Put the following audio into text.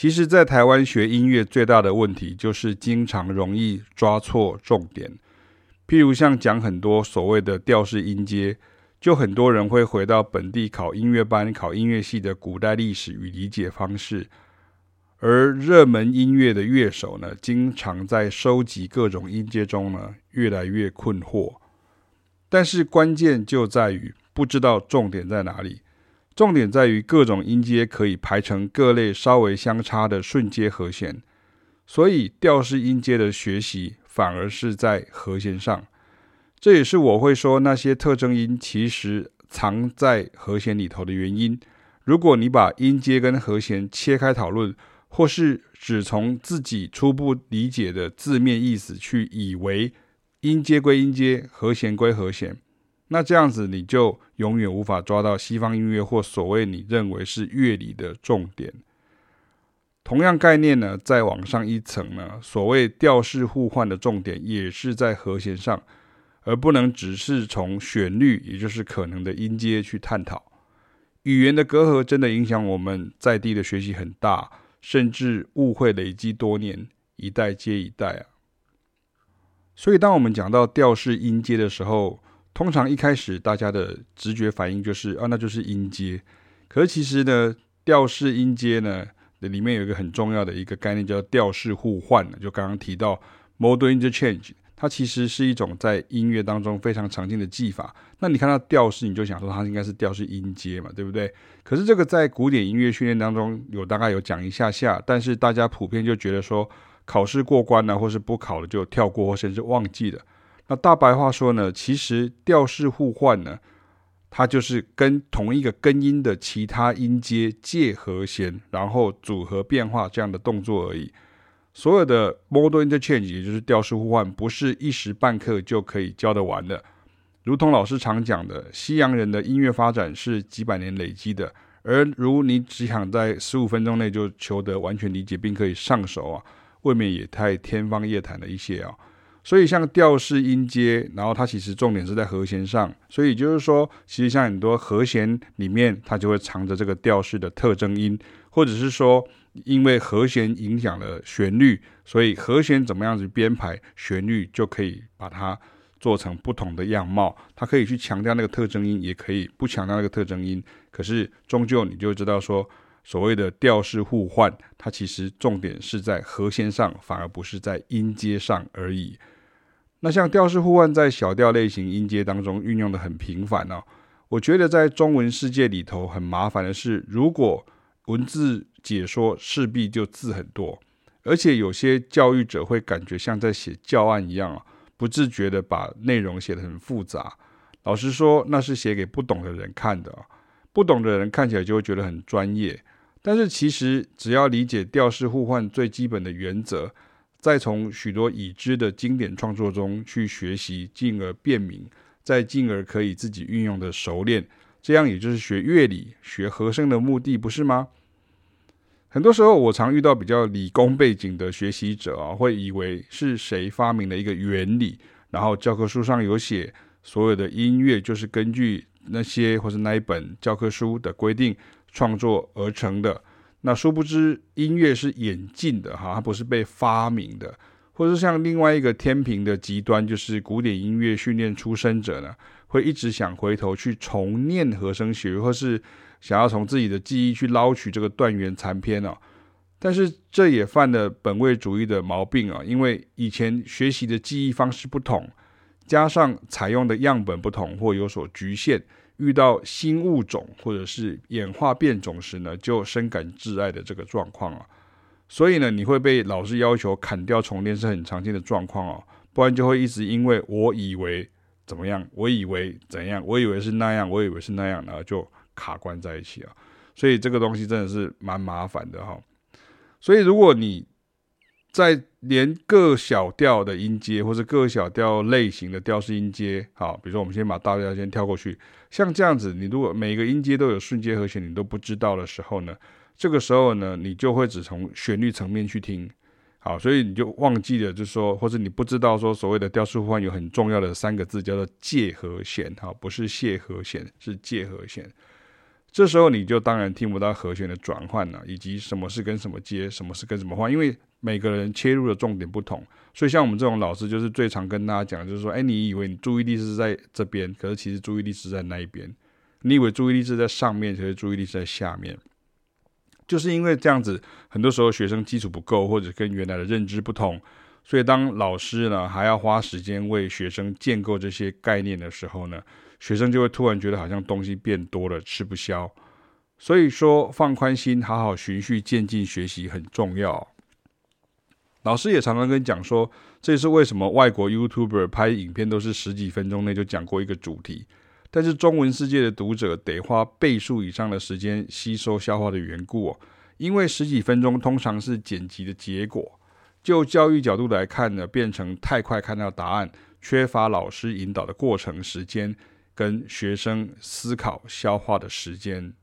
其实，在台湾学音乐最大的问题就是经常容易抓错重点。譬如像讲很多所谓的调式音阶，就很多人会回到本地考音乐班、考音乐系的古代历史与理解方式，而热门音乐的乐手呢，经常在收集各种音阶中呢，越来越困惑。但是关键就在于不知道重点在哪里。重点在于各种音阶可以排成各类稍微相差的顺阶和弦，所以调式音阶的学习反而是在和弦上。这也是我会说那些特征音其实藏在和弦里头的原因。如果你把音阶跟和弦切开讨论，或是只从自己初步理解的字面意思去以为音阶归音阶，和弦归和弦。那这样子你就永远无法抓到西方音乐或所谓你认为是乐理的重点。同样概念呢，再往上一层呢，所谓调式互换的重点也是在和弦上，而不能只是从旋律，也就是可能的音阶去探讨。语言的隔阂真的影响我们在地的学习很大，甚至误会累积多年，一代接一代啊。所以当我们讲到调式音阶的时候，通常一开始大家的直觉反应就是啊，那就是音阶。可是其实呢，调式音阶呢，里面有一个很重要的一个概念叫调式互换。就刚刚提到 modal interchange，它其实是一种在音乐当中非常常见的技法。那你看到调式，你就想说它应该是调式音阶嘛，对不对？可是这个在古典音乐训练当中有大概有讲一下下，但是大家普遍就觉得说考试过关了，或是不考了就跳过，或甚至忘记了。那大白话说呢，其实调式互换呢，它就是跟同一个根音的其他音阶借和弦，然后组合变化这样的动作而已。所有的 modal interchange，也就是调式互换，不是一时半刻就可以教得完的。如同老师常讲的，西洋人的音乐发展是几百年累积的，而如你只想在十五分钟内就求得完全理解并可以上手啊，未免也太天方夜谭了一些啊。所以像调式音阶，然后它其实重点是在和弦上，所以就是说，其实像很多和弦里面，它就会藏着这个调式的特征音，或者是说，因为和弦影响了旋律，所以和弦怎么样子编排，旋律就可以把它做成不同的样貌。它可以去强调那个特征音，也可以不强调那个特征音。可是终究你就知道说。所谓的调式互换，它其实重点是在和弦上，反而不是在音阶上而已。那像调式互换在小调类型音阶当中运用的很频繁哦。我觉得在中文世界里头很麻烦的是，如果文字解说势必就字很多，而且有些教育者会感觉像在写教案一样啊，不自觉的把内容写得很复杂。老实说，那是写给不懂的人看的。不懂的人看起来就会觉得很专业，但是其实只要理解调式互换最基本的原则，再从许多已知的经典创作中去学习，进而辨明，再进而可以自己运用的熟练，这样也就是学乐理、学和声的目的，不是吗？很多时候，我常遇到比较理工背景的学习者啊，会以为是谁发明了一个原理，然后教科书上有写，所有的音乐就是根据。那些或是那一本教科书的规定创作而成的，那殊不知音乐是演进的哈，它不是被发明的。或者像另外一个天平的极端，就是古典音乐训练出身者呢，会一直想回头去重念和声学，或是想要从自己的记忆去捞取这个断垣残篇哦。但是这也犯了本位主义的毛病啊，因为以前学习的记忆方式不同。加上采用的样本不同或有所局限，遇到新物种或者是演化变种时呢，就深感挚爱的这个状况啊。所以呢，你会被老师要求砍掉重练是很常见的状况哦。不然就会一直因为我以为怎么样，我以为怎样，我以为是那样，我以为是那样，然后就卡关在一起啊。所以这个东西真的是蛮麻烦的哈。所以如果你在连各小调的音阶，或者各小调类型的调式音阶，好，比如说我们先把大调先跳过去，像这样子，你如果每个音阶都有顺阶和弦，你都不知道的时候呢，这个时候呢，你就会只从旋律层面去听，好，所以你就忘记了，就是说，或者你不知道说所谓的调式互换有很重要的三个字叫做借和弦，哈，不是谢和弦，是借和弦。这时候你就当然听不到和弦的转换了，以及什么是跟什么接，什么是跟什么换，因为每个人切入的重点不同。所以像我们这种老师，就是最常跟大家讲，就是说，哎，你以为你注意力是在这边，可是其实注意力是在那一边。你以为注意力是在上面，其实注意力是在下面。就是因为这样子，很多时候学生基础不够，或者跟原来的认知不同，所以当老师呢还要花时间为学生建构这些概念的时候呢，学生就会突然觉得好像东西变多了，吃不消。所以说，放宽心，好好循序渐进学习很重要。老师也常常跟讲说，这也是为什么外国 YouTuber 拍影片都是十几分钟内就讲过一个主题，但是中文世界的读者得花倍数以上的时间吸收消化的缘故哦。因为十几分钟通常是剪辑的结果，就教育角度来看呢，变成太快看到答案，缺乏老师引导的过程时间。跟学生思考消化的时间，